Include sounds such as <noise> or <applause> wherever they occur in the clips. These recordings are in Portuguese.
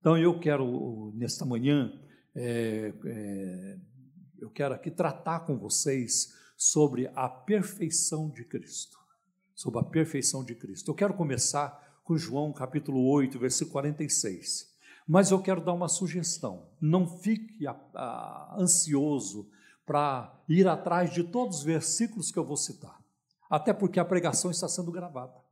Então eu quero, nesta manhã, é, é, eu quero aqui tratar com vocês sobre a perfeição de Cristo. Sobre a perfeição de Cristo. Eu quero começar com João capítulo 8, versículo 46. Mas eu quero dar uma sugestão. Não fique a, a, ansioso para ir atrás de todos os versículos que eu vou citar. Até porque a pregação está sendo gravada.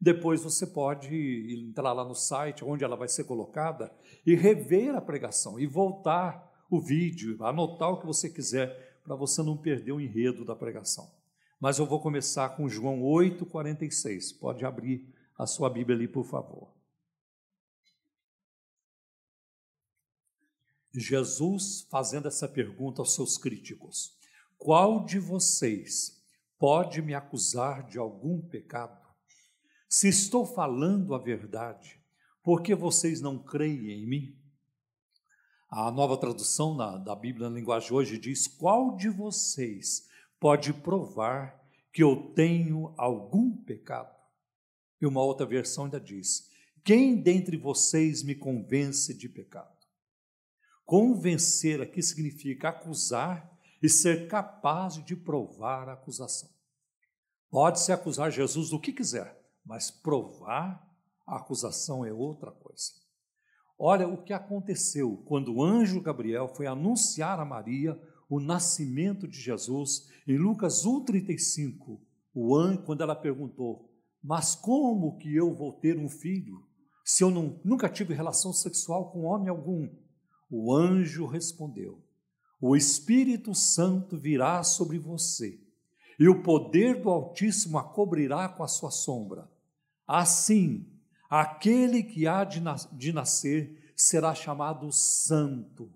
Depois você pode entrar lá no site onde ela vai ser colocada e rever a pregação e voltar o vídeo, anotar o que você quiser para você não perder o enredo da pregação. Mas eu vou começar com João 8:46. Pode abrir a sua Bíblia ali, por favor. Jesus fazendo essa pergunta aos seus críticos: Qual de vocês pode me acusar de algum pecado? Se estou falando a verdade, por que vocês não creem em mim? A nova tradução na, da Bíblia na linguagem hoje diz: Qual de vocês pode provar que eu tenho algum pecado? E uma outra versão ainda diz: Quem dentre vocês me convence de pecado? Convencer aqui significa acusar e ser capaz de provar a acusação. Pode-se acusar Jesus do que quiser, mas provar a acusação é outra coisa. Olha o que aconteceu quando o anjo Gabriel foi anunciar a Maria o nascimento de Jesus em Lucas 1:35. O anjo quando ela perguntou: "Mas como que eu vou ter um filho se eu não, nunca tive relação sexual com homem algum?" O anjo respondeu: O Espírito Santo virá sobre você, e o poder do Altíssimo a cobrirá com a sua sombra. Assim, aquele que há de, nascer será chamado santo.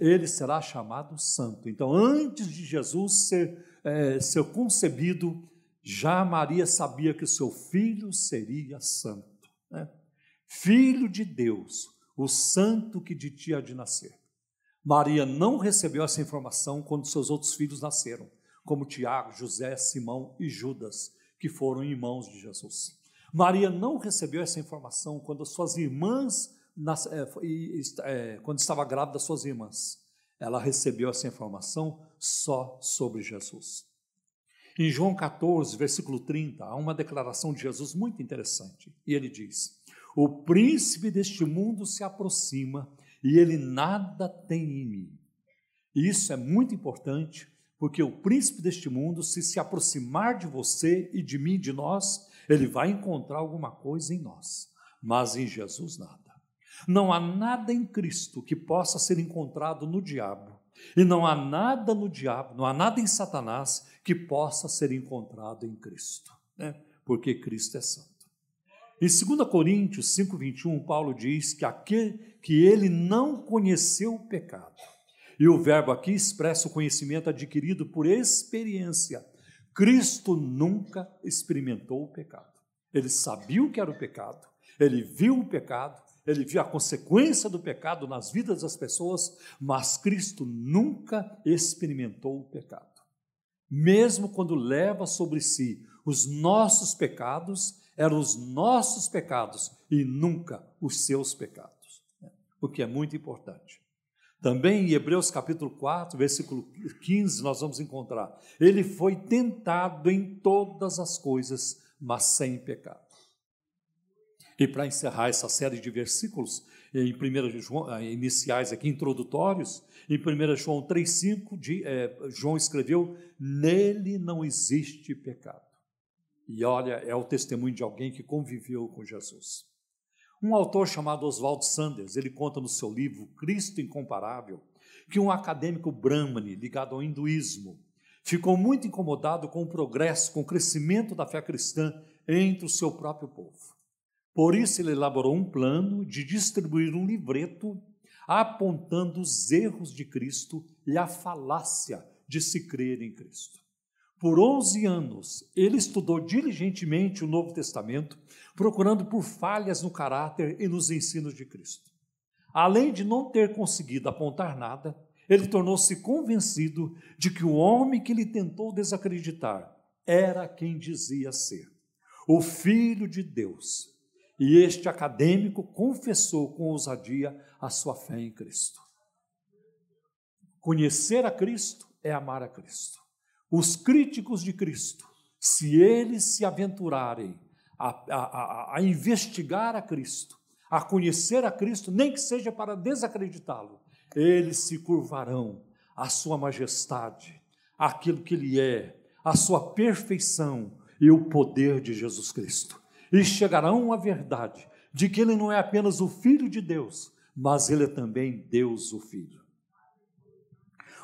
Ele será chamado santo. Então, antes de Jesus ser, é, ser concebido, já Maria sabia que seu filho seria santo. Né? Filho de Deus, o santo que de ti há de nascer. Maria não recebeu essa informação quando seus outros filhos nasceram, como Tiago, José, Simão e Judas, que foram irmãos de Jesus. Maria não recebeu essa informação quando suas irmãs, é, quando estava grávida das suas irmãs. Ela recebeu essa informação só sobre Jesus. Em João 14, versículo 30, há uma declaração de Jesus muito interessante. E ele diz: O príncipe deste mundo se aproxima e ele nada tem em mim. Isso é muito importante, porque o príncipe deste mundo, se se aproximar de você e de mim, de nós, ele vai encontrar alguma coisa em nós, mas em Jesus nada. Não há nada em Cristo que possa ser encontrado no diabo, e não há nada no diabo, não há nada em Satanás que possa ser encontrado em Cristo, né? porque Cristo é santo. Em 2 Coríntios 5,21, Paulo diz que, aquele, que ele não conheceu o pecado. E o verbo aqui expressa o conhecimento adquirido por experiência, Cristo nunca experimentou o pecado. Ele sabia o que era o pecado, ele viu o pecado, ele viu a consequência do pecado nas vidas das pessoas, mas Cristo nunca experimentou o pecado. Mesmo quando leva sobre si os nossos pecados, eram os nossos pecados e nunca os seus pecados, né? o que é muito importante. Também em Hebreus capítulo 4, versículo 15, nós vamos encontrar: Ele foi tentado em todas as coisas, mas sem pecado. E para encerrar essa série de versículos, em 1 João, eh, iniciais aqui, introdutórios, em 1 João 3,5, é, João escreveu: Nele não existe pecado. E olha, é o testemunho de alguém que conviveu com Jesus. Um autor chamado Oswald Sanders, ele conta no seu livro Cristo Incomparável, que um acadêmico brahmane ligado ao hinduísmo ficou muito incomodado com o progresso, com o crescimento da fé cristã entre o seu próprio povo. Por isso ele elaborou um plano de distribuir um livreto apontando os erros de Cristo e a falácia de se crer em Cristo. Por 11 anos, ele estudou diligentemente o Novo Testamento, procurando por falhas no caráter e nos ensinos de Cristo. Além de não ter conseguido apontar nada, ele tornou-se convencido de que o homem que ele tentou desacreditar era quem dizia ser, o Filho de Deus. E este acadêmico confessou com ousadia a sua fé em Cristo. Conhecer a Cristo é amar a Cristo. Os críticos de Cristo, se eles se aventurarem a, a, a, a investigar a Cristo, a conhecer a Cristo, nem que seja para desacreditá-lo, eles se curvarão à sua majestade, aquilo que ele é, a sua perfeição e o poder de Jesus Cristo. E chegarão à verdade de que ele não é apenas o Filho de Deus, mas ele é também Deus o Filho.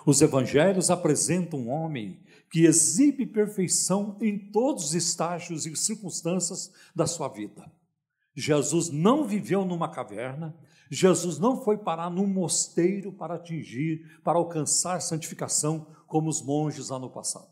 Os evangelhos apresentam um homem que exibe perfeição em todos os estágios e circunstâncias da sua vida. Jesus não viveu numa caverna, Jesus não foi parar num mosteiro para atingir, para alcançar santificação como os monges lá no passado.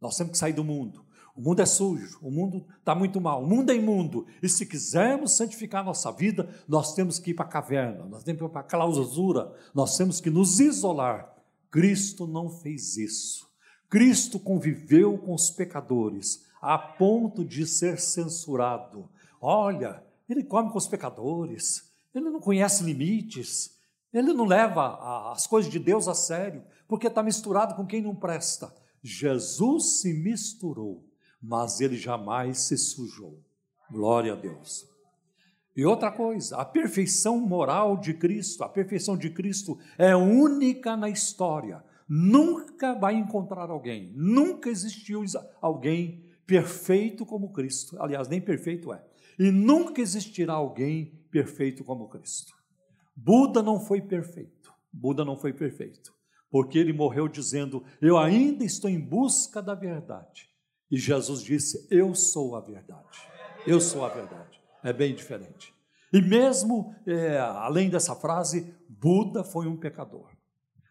Nós temos que sair do mundo. O mundo é sujo, o mundo está muito mal, o mundo é imundo. E se quisermos santificar nossa vida, nós temos que ir para a caverna, nós temos que ir para a clausura, nós temos que nos isolar. Cristo não fez isso. Cristo conviveu com os pecadores a ponto de ser censurado. Olha, ele come com os pecadores, ele não conhece limites, ele não leva as coisas de Deus a sério, porque está misturado com quem não presta. Jesus se misturou, mas ele jamais se sujou. Glória a Deus. E outra coisa, a perfeição moral de Cristo, a perfeição de Cristo é única na história. Nunca vai encontrar alguém, nunca existiu alguém perfeito como Cristo. Aliás, nem perfeito é. E nunca existirá alguém perfeito como Cristo. Buda não foi perfeito. Buda não foi perfeito, porque ele morreu dizendo: Eu ainda estou em busca da verdade. E Jesus disse: Eu sou a verdade. Eu sou a verdade. É bem diferente. E mesmo é, além dessa frase, Buda foi um pecador.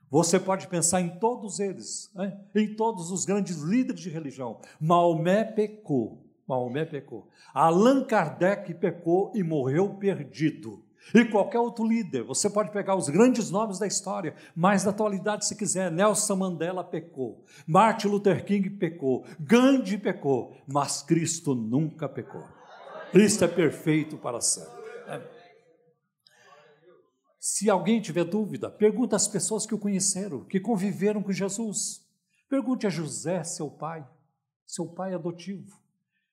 Você pode pensar em todos eles, né? em todos os grandes líderes de religião. Maomé pecou, Maomé pecou. Allan Kardec pecou e morreu perdido. E qualquer outro líder, você pode pegar os grandes nomes da história, mas na atualidade, se quiser, Nelson Mandela pecou, Martin Luther King pecou, Gandhi pecou, mas Cristo nunca pecou. Cristo é perfeito para sempre. Se alguém tiver dúvida, pergunta às pessoas que o conheceram, que conviveram com Jesus. Pergunte a José, seu pai, seu pai adotivo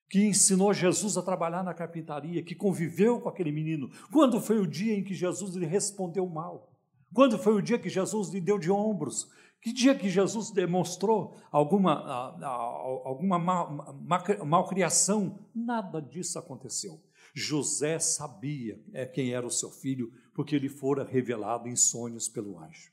que ensinou Jesus a trabalhar na carpintaria, que conviveu com aquele menino. Quando foi o dia em que Jesus lhe respondeu mal? Quando foi o dia que Jesus lhe deu de ombros? Que dia que Jesus demonstrou alguma, alguma malcriação? Nada disso aconteceu. José sabia é, quem era o seu filho, porque ele fora revelado em sonhos pelo anjo.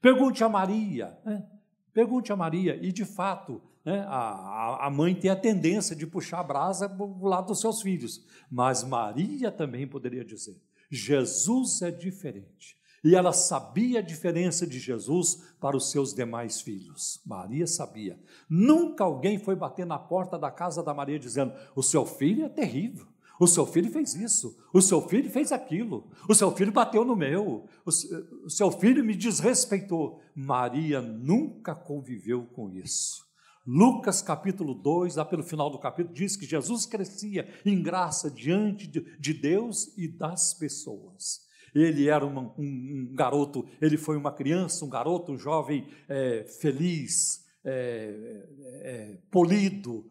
Pergunte a Maria, né? pergunte a Maria, e de fato, né, a, a mãe tem a tendência de puxar a brasa para o lado dos seus filhos, mas Maria também poderia dizer: Jesus é diferente. E ela sabia a diferença de Jesus para os seus demais filhos. Maria sabia. Nunca alguém foi bater na porta da casa da Maria dizendo: O seu filho é terrível. O seu filho fez isso, o seu filho fez aquilo, o seu filho bateu no meu, o seu filho me desrespeitou. Maria nunca conviveu com isso. Lucas capítulo 2, lá pelo final do capítulo, diz que Jesus crescia em graça diante de Deus e das pessoas. Ele era um, um, um garoto, ele foi uma criança, um garoto, um jovem é, feliz, é, é, polido,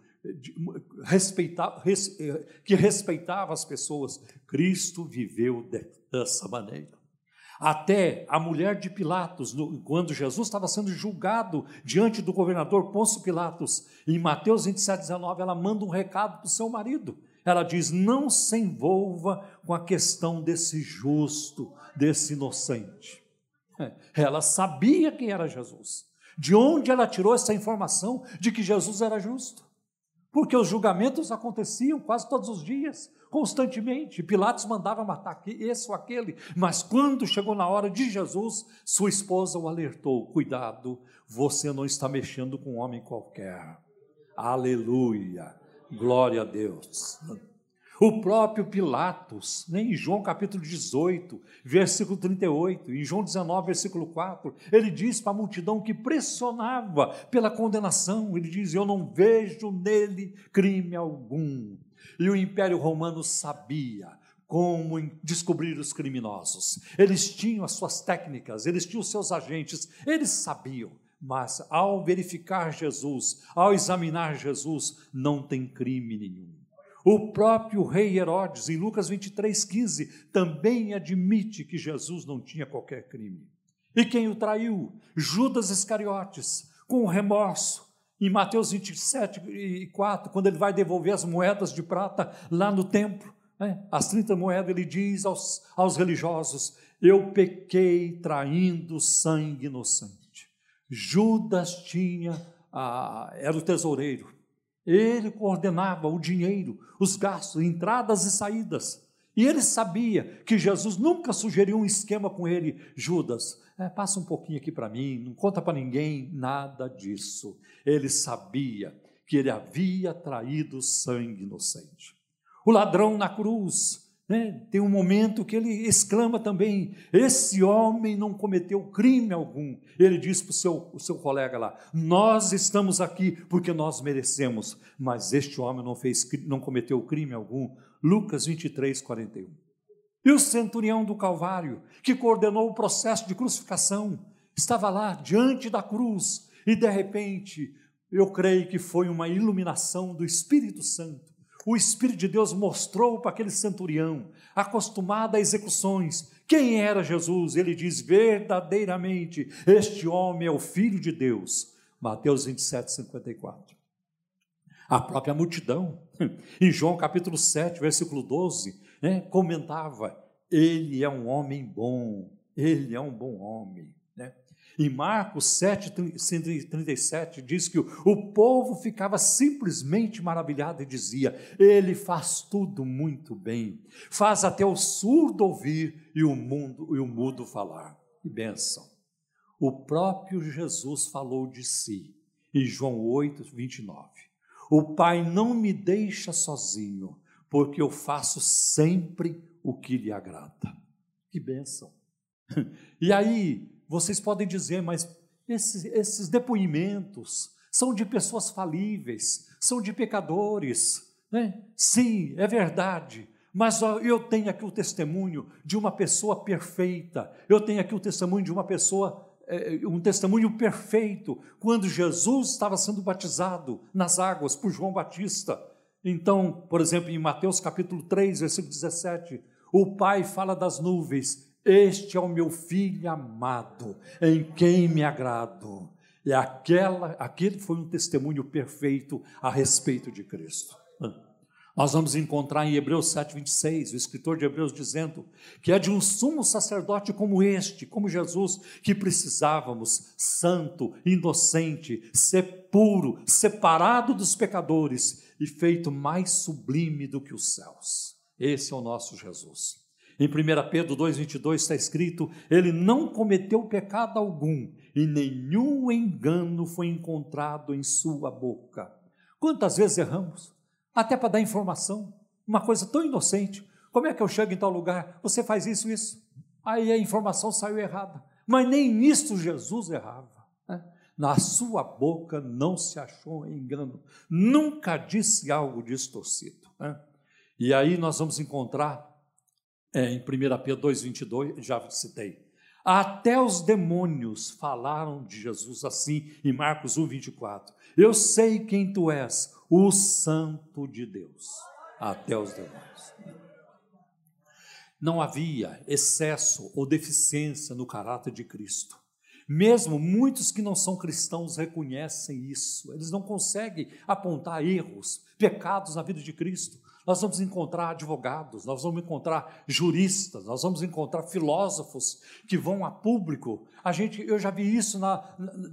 res, é, que respeitava as pessoas. Cristo viveu dessa maneira. Até a mulher de Pilatos, quando Jesus estava sendo julgado diante do governador Pôncio Pilatos, em Mateus 27, 19, ela manda um recado para o seu marido. Ela diz: Não se envolva com a questão desse justo, desse inocente. <laughs> Ela sabia quem era Jesus. De onde ela tirou essa informação de que Jesus era justo? Porque os julgamentos aconteciam quase todos os dias constantemente. Pilatos mandava matar esse ou aquele, mas quando chegou na hora de Jesus, sua esposa o alertou: cuidado, você não está mexendo com um homem qualquer. Aleluia, glória a Deus. O próprio Pilatos, né, em João capítulo 18, versículo 38, em João 19, versículo 4, ele diz para a multidão que pressionava pela condenação, ele diz: Eu não vejo nele crime algum. E o Império Romano sabia como descobrir os criminosos. Eles tinham as suas técnicas, eles tinham os seus agentes, eles sabiam. Mas ao verificar Jesus, ao examinar Jesus, não tem crime nenhum. O próprio rei Herodes, em Lucas 23, 15, também admite que Jesus não tinha qualquer crime. E quem o traiu? Judas Iscariotes, com remorso. Em Mateus 27 e 4, quando ele vai devolver as moedas de prata lá no templo, né? As 30 moedas, ele diz aos, aos religiosos: Eu pequei traindo sangue inocente. Judas tinha, ah, era o tesoureiro, ele coordenava o dinheiro, os gastos, entradas e saídas. E ele sabia que Jesus nunca sugeriu um esquema com ele. Judas, é, passa um pouquinho aqui para mim, não conta para ninguém, nada disso. Ele sabia que ele havia traído sangue inocente. O ladrão na cruz, né? tem um momento que ele exclama também: Esse homem não cometeu crime algum. Ele diz para o seu, o seu colega lá: Nós estamos aqui porque nós merecemos, mas este homem não, fez, não cometeu crime algum. Lucas 23, 41. E o centurião do Calvário, que coordenou o processo de crucificação, estava lá diante da cruz e de repente, eu creio que foi uma iluminação do Espírito Santo o Espírito de Deus mostrou para aquele centurião, acostumado a execuções, quem era Jesus. Ele diz: verdadeiramente, este homem é o Filho de Deus. Mateus 27, 54. A própria multidão, em João capítulo 7, versículo 12, né, comentava: Ele é um homem bom, ele é um bom homem. Em Marcos 7, 137, diz que o povo ficava simplesmente maravilhado e dizia: Ele faz tudo muito bem, faz até o surdo ouvir e o, mundo, e o mudo falar. Que bênção! O próprio Jesus falou de si, em João 8, 29. O Pai não me deixa sozinho, porque eu faço sempre o que lhe agrada. Que bênção! <laughs> E aí, vocês podem dizer, mas esses, esses depoimentos são de pessoas falíveis, são de pecadores. Né? Sim, é verdade. Mas eu tenho aqui o testemunho de uma pessoa perfeita. Eu tenho aqui o testemunho de uma pessoa, é, um testemunho perfeito, quando Jesus estava sendo batizado nas águas por João Batista. Então, por exemplo, em Mateus capítulo 3, versículo 17, o Pai fala das nuvens este é o meu filho amado, em quem me agrado. E aquela, aquele foi um testemunho perfeito a respeito de Cristo. Nós vamos encontrar em Hebreus 7,26, o escritor de Hebreus dizendo que é de um sumo sacerdote como este, como Jesus, que precisávamos, santo, inocente, ser puro, separado dos pecadores e feito mais sublime do que os céus. Esse é o nosso Jesus. Em 1 Pedro 2,22 está escrito: Ele não cometeu pecado algum, e nenhum engano foi encontrado em sua boca. Quantas vezes erramos? Até para dar informação, uma coisa tão inocente. Como é que eu chego em tal lugar? Você faz isso, isso. Aí a informação saiu errada. Mas nem nisso Jesus errava. Né? Na sua boca não se achou engano. Nunca disse algo distorcido. Né? E aí nós vamos encontrar é, em 1 Pedro 2,22, já citei. Até os demônios falaram de Jesus assim em Marcos 1,24. Eu sei quem tu és, o Santo de Deus. Até os demônios. Não havia excesso ou deficiência no caráter de Cristo. Mesmo muitos que não são cristãos reconhecem isso, eles não conseguem apontar erros, pecados na vida de Cristo nós vamos encontrar advogados, nós vamos encontrar juristas, nós vamos encontrar filósofos que vão a público. A gente, eu já vi isso na,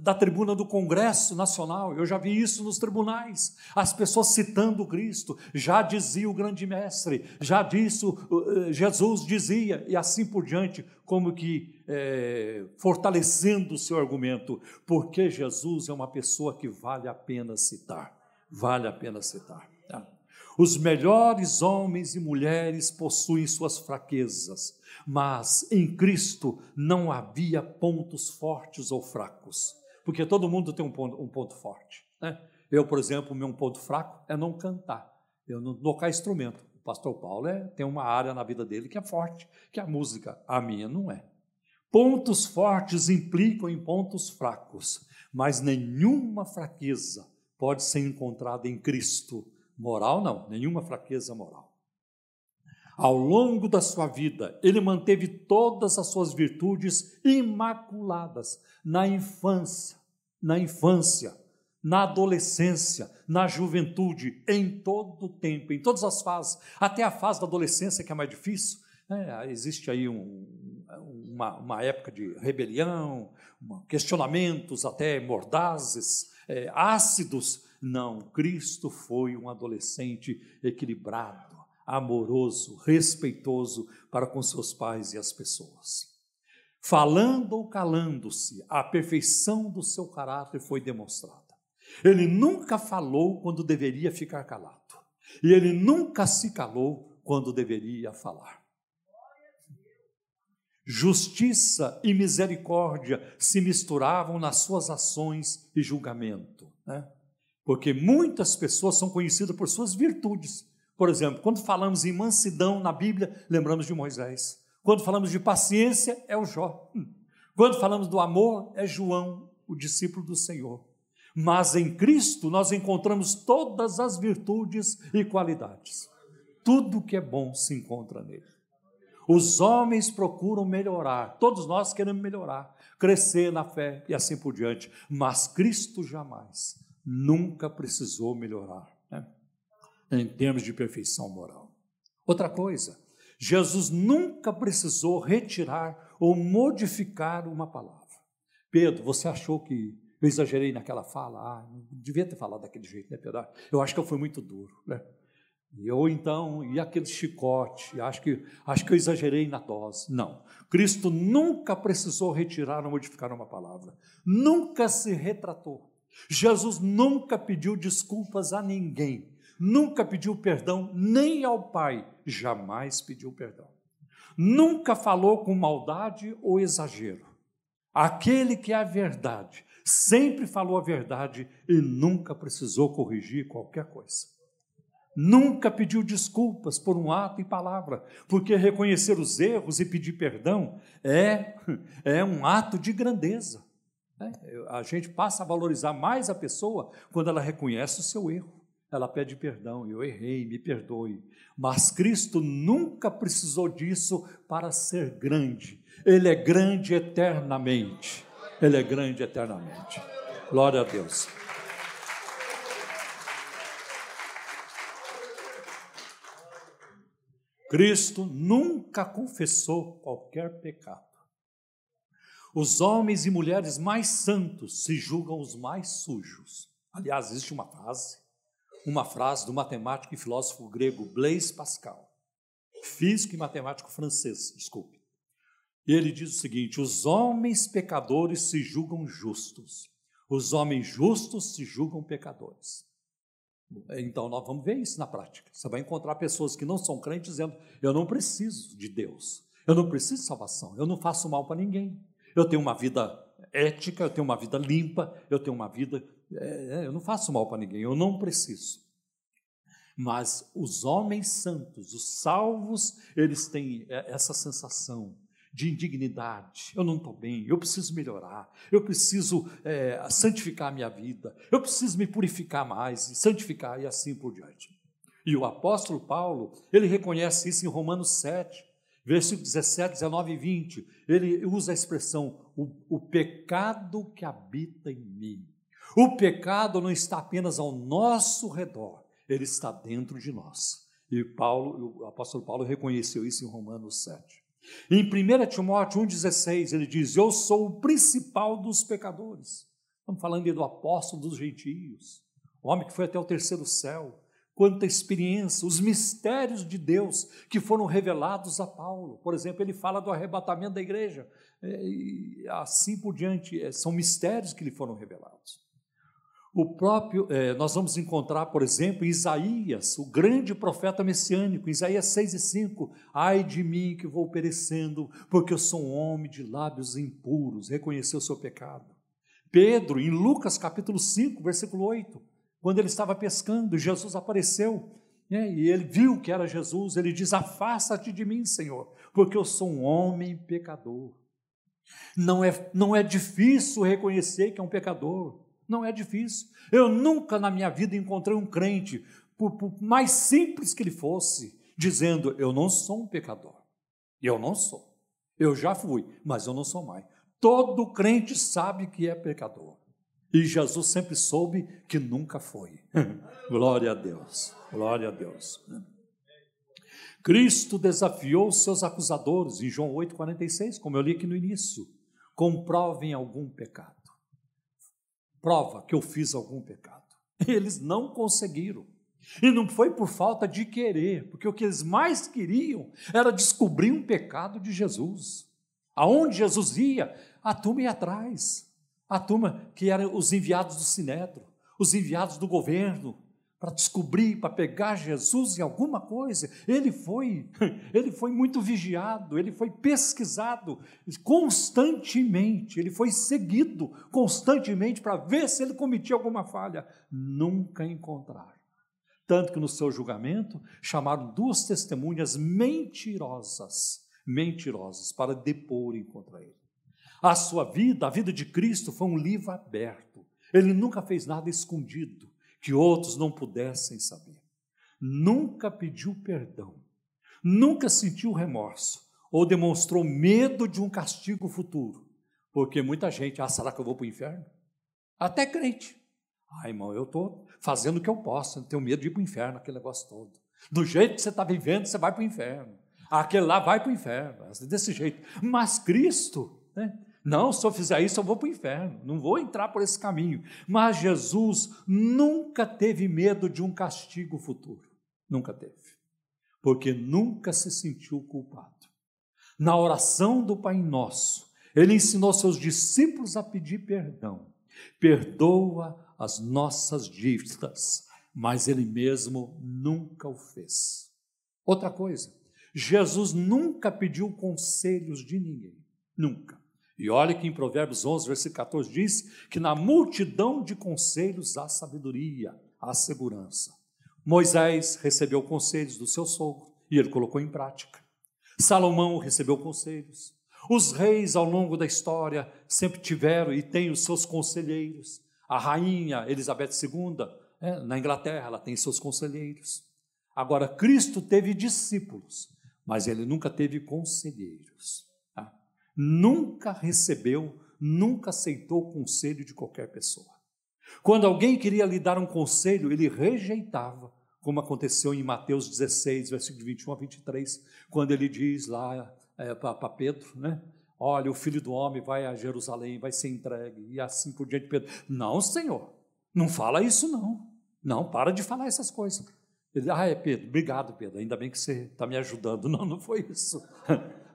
da tribuna do Congresso Nacional, eu já vi isso nos tribunais, as pessoas citando Cristo, já dizia o grande mestre, já disse, eh, Jesus dizia, e assim por diante, como que é, fortalecendo o seu argumento, porque Jesus é uma pessoa que vale a pena citar, vale a pena citar. Os melhores homens e mulheres possuem suas fraquezas, mas em Cristo não havia pontos fortes ou fracos, porque todo mundo tem um ponto, um ponto forte. Né? Eu, por exemplo, meu ponto fraco é não cantar, eu não tocar instrumento. O pastor Paulo é, tem uma área na vida dele que é forte, que é a música. A minha não é. Pontos fortes implicam em pontos fracos, mas nenhuma fraqueza pode ser encontrada em Cristo. Moral, não, nenhuma fraqueza moral. Ao longo da sua vida, ele manteve todas as suas virtudes imaculadas na infância, na infância, na adolescência, na juventude, em todo o tempo, em todas as fases, até a fase da adolescência, que é mais difícil. É, existe aí um, uma, uma, época de rebelião, questionamentos até mordazes, é, ácidos. Não, Cristo foi um adolescente equilibrado, amoroso, respeitoso para com seus pais e as pessoas. Falando ou calando-se, a perfeição do seu caráter foi demonstrada. Ele nunca falou quando deveria ficar calado. E ele nunca se calou quando deveria falar. Justiça e misericórdia se misturavam nas suas ações e julgamento. Né? Porque muitas pessoas são conhecidas por suas virtudes. Por exemplo, quando falamos em mansidão na Bíblia, lembramos de Moisés. Quando falamos de paciência, é o Jó. Hum. Quando falamos do amor, é João, o discípulo do Senhor. Mas em Cristo nós encontramos todas as virtudes e qualidades. Tudo que é bom se encontra nele. Os homens procuram melhorar, todos nós queremos melhorar, crescer na fé e assim por diante, mas Cristo jamais, nunca precisou melhorar, né? em termos de perfeição moral. Outra coisa, Jesus nunca precisou retirar ou modificar uma palavra. Pedro, você achou que eu exagerei naquela fala, ah, não devia ter falado daquele jeito, né, Pedro? Eu acho que eu fui muito duro, né? Ou então, e aquele chicote, acho que, acho que eu exagerei na dose. Não. Cristo nunca precisou retirar ou modificar uma palavra. Nunca se retratou. Jesus nunca pediu desculpas a ninguém. Nunca pediu perdão nem ao Pai. Jamais pediu perdão. Nunca falou com maldade ou exagero. Aquele que é a verdade sempre falou a verdade e nunca precisou corrigir qualquer coisa. Nunca pediu desculpas por um ato e palavra, porque reconhecer os erros e pedir perdão é, <laughs> é um ato de grandeza. Né? A gente passa a valorizar mais a pessoa quando ela reconhece o seu erro. Ela pede perdão, eu errei, me perdoe. Mas Cristo nunca precisou disso para ser grande. Ele é grande eternamente. Ele é grande eternamente. Glória a Deus. Cristo nunca confessou qualquer pecado. Os homens e mulheres mais santos se julgam os mais sujos. Aliás, existe uma frase, uma frase do matemático e filósofo grego Blaise Pascal, físico e matemático francês, desculpe. Ele diz o seguinte: os homens pecadores se julgam justos, os homens justos se julgam pecadores. Então nós vamos ver isso na prática. Você vai encontrar pessoas que não são crentes dizendo: eu não preciso de Deus, eu não preciso de salvação, eu não faço mal para ninguém, eu tenho uma vida ética, eu tenho uma vida limpa, eu tenho uma vida. É, eu não faço mal para ninguém, eu não preciso. Mas os homens santos, os salvos, eles têm essa sensação de indignidade. Eu não estou bem, eu preciso melhorar, eu preciso é, santificar a minha vida, eu preciso me purificar mais, santificar e assim por diante. E o apóstolo Paulo, ele reconhece isso em Romanos 7, versículos 17, 19 e 20. Ele usa a expressão: o, o pecado que habita em mim. O pecado não está apenas ao nosso redor, ele está dentro de nós. E Paulo, o apóstolo Paulo reconheceu isso em Romanos 7. Em 1 Timóteo 1,16, ele diz: Eu sou o principal dos pecadores. Estamos falando do apóstolo dos gentios, o homem que foi até o terceiro céu. Quanta experiência, os mistérios de Deus que foram revelados a Paulo. Por exemplo, ele fala do arrebatamento da igreja, é, e assim por diante. É, são mistérios que lhe foram revelados. O próprio, é, nós vamos encontrar, por exemplo, Isaías, o grande profeta messiânico, Isaías 6 e 5, ai de mim que vou perecendo, porque eu sou um homem de lábios impuros, reconheceu o seu pecado. Pedro, em Lucas capítulo 5, versículo 8, quando ele estava pescando, Jesus apareceu É, e ele viu que era Jesus, ele diz: Afasta-te de mim, Senhor, porque eu sou um homem pecador. Não é, não é difícil reconhecer que é um pecador, não é difícil. Eu nunca na minha vida encontrei um crente, por, por mais simples que ele fosse, dizendo: Eu não sou um pecador. Eu não sou. Eu já fui, mas eu não sou mais. Todo crente sabe que é pecador. E Jesus sempre soube que nunca foi. <laughs> Glória a Deus. Glória a Deus. Cristo desafiou seus acusadores em João 8,46, como eu li aqui no início. Comprovem algum pecado. Prova que eu fiz algum pecado. <laughs> Eles não conseguiram. E não foi por falta de querer, porque o que eles mais queriam era descobrir um pecado de Jesus. Aonde Jesus ia, a turma ia atrás. A turma que eram os enviados do Sinédrio, os enviados do governo, para descobrir, para pegar Jesus em alguma coisa. Ele foi, <laughs> ele foi muito vigiado, ele foi pesquisado constantemente, ele foi seguido constantemente para ver se ele cometia alguma falha. Nunca encontraram. Tanto que no seu julgamento chamaram duas testemunhas mentirosas, mentirosas, para deporem contra ele. A sua vida, a vida de Cristo, foi um livro aberto. Ele nunca fez nada escondido que outros não pudessem saber. Nunca pediu perdão, nunca sentiu remorso ou demonstrou medo de um castigo futuro. Porque muita gente, ah, será que eu vou para o inferno? Até crente. Ah, irmão, eu estou fazendo o que eu posso, não tenho medo de ir para o inferno, aquele negócio todo. Do jeito que você está vivendo, você vai para o inferno. Aquele lá vai para o inferno, desse jeito. Mas Cristo, né? Não, se eu fizer isso, eu vou para o inferno, não vou entrar por esse caminho. Mas Jesus nunca teve medo de um castigo futuro. Nunca teve. Porque nunca se sentiu culpado. Na oração do Pai Nosso, ele ensinou seus discípulos a pedir perdão. Perdoa as nossas dívidas, mas ele mesmo nunca o fez. Outra coisa, Jesus nunca pediu conselhos de ninguém. Nunca. E olha que em Provérbios 11, versículo 14 diz que na multidão de conselhos há sabedoria, há segurança. Moisés recebeu conselhos do seu sogro e ele colocou em prática. Salomão recebeu conselhos. Os reis ao longo da história sempre tiveram e têm os seus conselheiros. A rainha Elizabeth II, é, na Inglaterra, ela tem seus conselheiros. Agora, Cristo teve discípulos, mas ele nunca teve conselheiros nunca recebeu, nunca aceitou o conselho de qualquer pessoa. Quando alguém queria lhe dar um conselho, ele rejeitava, como aconteceu em Mateus 16, versículo 21 a 23, quando ele diz lá é, para Pedro, né? Olha, o filho do homem vai a Jerusalém, vai ser entregue, e assim por diante. Pedro, não, Senhor, não fala isso, não. Não, para de falar essas coisas. Ele, ah, é Pedro, obrigado, Pedro, ainda bem que você está me ajudando. <laughs> Não, não foi isso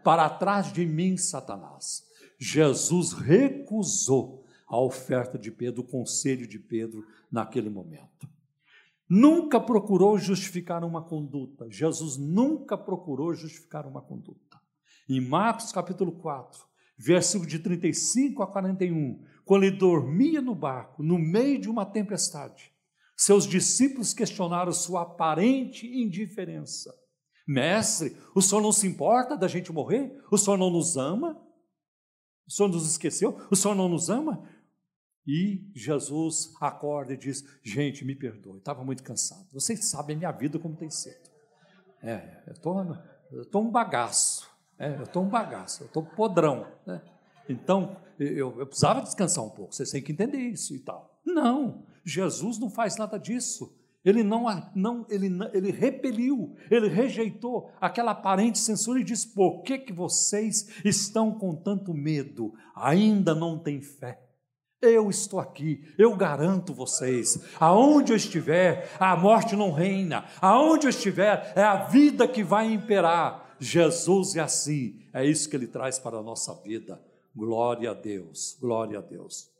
para trás de mim, Satanás. Jesus recusou a oferta de Pedro, o conselho de Pedro naquele momento. Nunca procurou justificar uma conduta. Jesus nunca procurou justificar uma conduta. Em Marcos capítulo 4, versículo de 35 a 41, quando ele dormia no barco, no meio de uma tempestade, seus discípulos questionaram sua aparente indiferença. Mestre, o senhor não se importa da gente morrer? O senhor não nos ama? O senhor nos esqueceu? O senhor não nos ama? E Jesus acorda e diz: Gente, me perdoe, estava muito cansado. Vocês sabem a minha vida como tem sido. É, eu estou um bagaço. É, eu estou um bagaço, eu estou podrão. Né? Então, eu, eu precisava descansar um pouco, vocês têm que entender isso e tal. Não, Jesus não faz nada disso. Ele não, não, ele, ele repeliu, ele rejeitou aquela aparente censura e disse: Por que, que vocês estão com tanto medo? Ainda não têm fé. Eu estou aqui, eu garanto vocês. Aonde eu estiver, a morte não reina. Aonde eu estiver, é a vida que vai imperar. Jesus é assim, é isso que ele traz para a nossa vida. Glória a Deus, glória a Deus.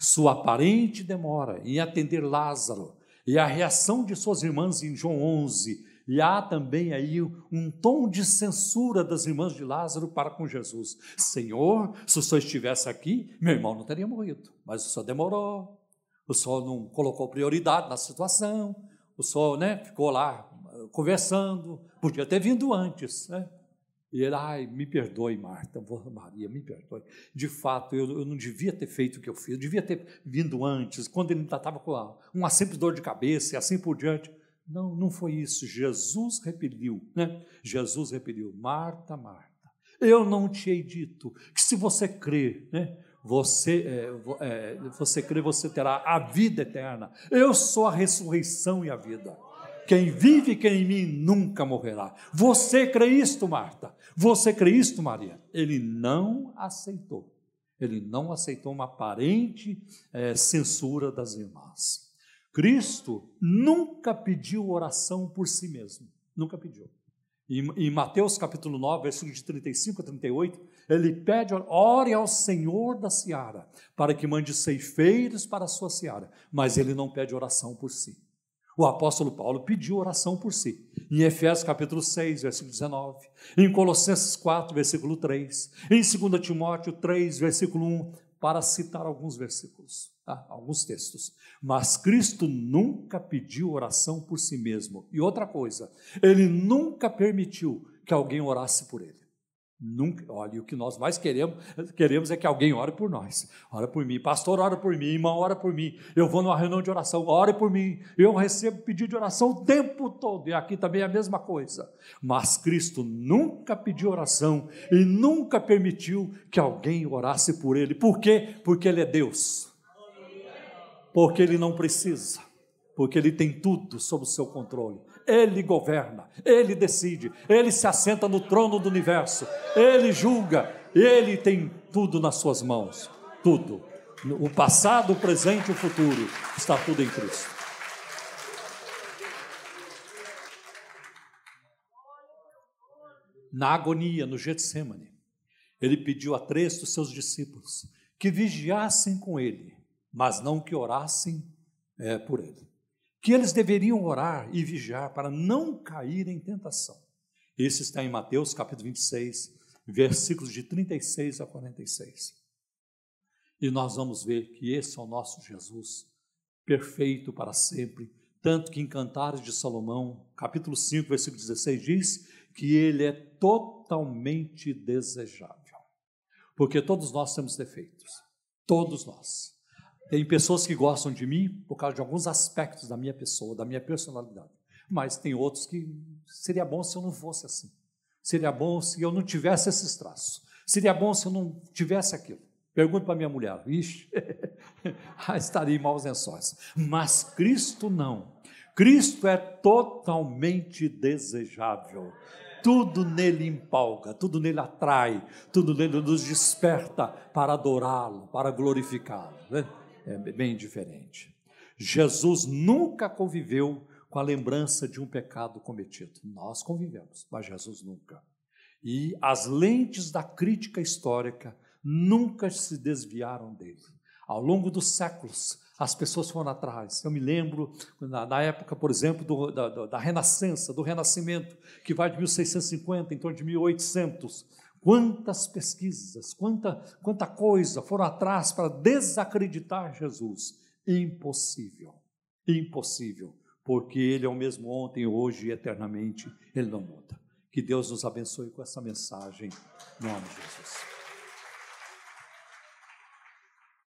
Sua aparente demora em atender Lázaro e a reação de suas irmãs em João 11. E há também aí um tom de censura das irmãs de Lázaro para com Jesus. Senhor, se o senhor estivesse aqui, meu irmão não teria morrido. Mas o senhor demorou, o senhor não colocou prioridade na situação, o senhor né, ficou lá conversando, podia ter vindo antes, né? E ele, ai, me perdoe, Marta, Maria, me perdoe. De fato, eu, eu, não devia ter feito o que eu fiz, eu devia ter vindo antes, quando ele ainda estava com uma, simples dor de cabeça e assim por diante. Não, não foi isso. Jesus repeliu, né? Jesus repeliu, Marta, Marta, eu não te hei dito que se você crer, né? Você, é, é, você crê, você terá a vida eterna. Eu sou a ressurreição e a vida. Quem vive quem em mim nunca morrerá. Você crê isto, Marta? Você crê isto, Maria? Ele não aceitou. Ele não aceitou uma aparente é, censura das irmãs. Cristo nunca pediu oração por si mesmo. Nunca pediu. Em, em Mateus capítulo 9, versículos de 35 a 38, ele pede, ore ao Senhor da seara, para que mande ceifeiros para a sua seara, mas ele não pede oração por si. O apóstolo Paulo pediu oração por si. Em Efésios capítulo 6, versículo 19, em Colossenses 4, versículo 3, em 2 Timóteo 3, versículo 1, para citar alguns versículos, tá? alguns textos. Mas Cristo nunca pediu oração por si mesmo. E outra coisa, ele nunca permitiu que alguém orasse por ele. Nunca, olha, o que nós mais queremos, queremos é que alguém ore por nós. Ora por mim, pastor, ora por mim, irmão, ora por mim. Eu vou numa reunião de oração, ore por mim. Eu recebo pedido de oração o tempo todo, e aqui também é a mesma coisa. Mas Cristo nunca pediu oração e nunca permitiu que alguém orasse por ele. Por quê? Porque ele é Deus. Porque ele não precisa. Porque ele tem tudo sob o seu controle. Ele governa, Ele decide, Ele se assenta no trono do universo, Ele julga, Ele tem tudo nas suas mãos, tudo. O passado, o presente e o futuro, está tudo em Cristo. Na agonia, no Getsemane, ele pediu a três dos seus discípulos que vigiassem com ele, mas não que orassem é, por ele que eles deveriam orar e vigiar para não cair em tentação. Isso está em Mateus capítulo 26, versículos de 36 a 46. E nós vamos ver que esse é o nosso Jesus, perfeito para sempre, tanto que em Cantares de Salomão, capítulo 5, versículo 16, diz que ele é totalmente desejável. Porque todos nós temos defeitos, todos nós. Tem pessoas que gostam de mim por causa de alguns aspectos da minha pessoa, da minha personalidade. Mas tem outros que seria bom se eu não fosse assim. Seria bom se eu não tivesse esses traços. Seria bom se eu não tivesse aquilo. Pergunto para minha mulher, ixi, <laughs> estaria em maus lençóis. Mas Cristo não. Cristo é totalmente desejável. Tudo nele empolga, tudo nele atrai, tudo nele nos desperta para adorá-lo, para glorificá-lo. Né? É bem diferente. Jesus nunca conviveu com a lembrança de um pecado cometido. Nós convivemos, mas Jesus nunca. E as lentes da crítica histórica nunca se desviaram dele. Ao longo dos séculos, as pessoas foram atrás. Eu me lembro, na, na época, por exemplo, do, da, da Renascença, do Renascimento, que vai de 1650 em torno de 1800, Quantas pesquisas, quanta, quanta coisa foram atrás para desacreditar Jesus. Impossível, impossível, porque Ele é o mesmo ontem, hoje e eternamente, Ele não muda. Que Deus nos abençoe com essa mensagem, em nome de Jesus.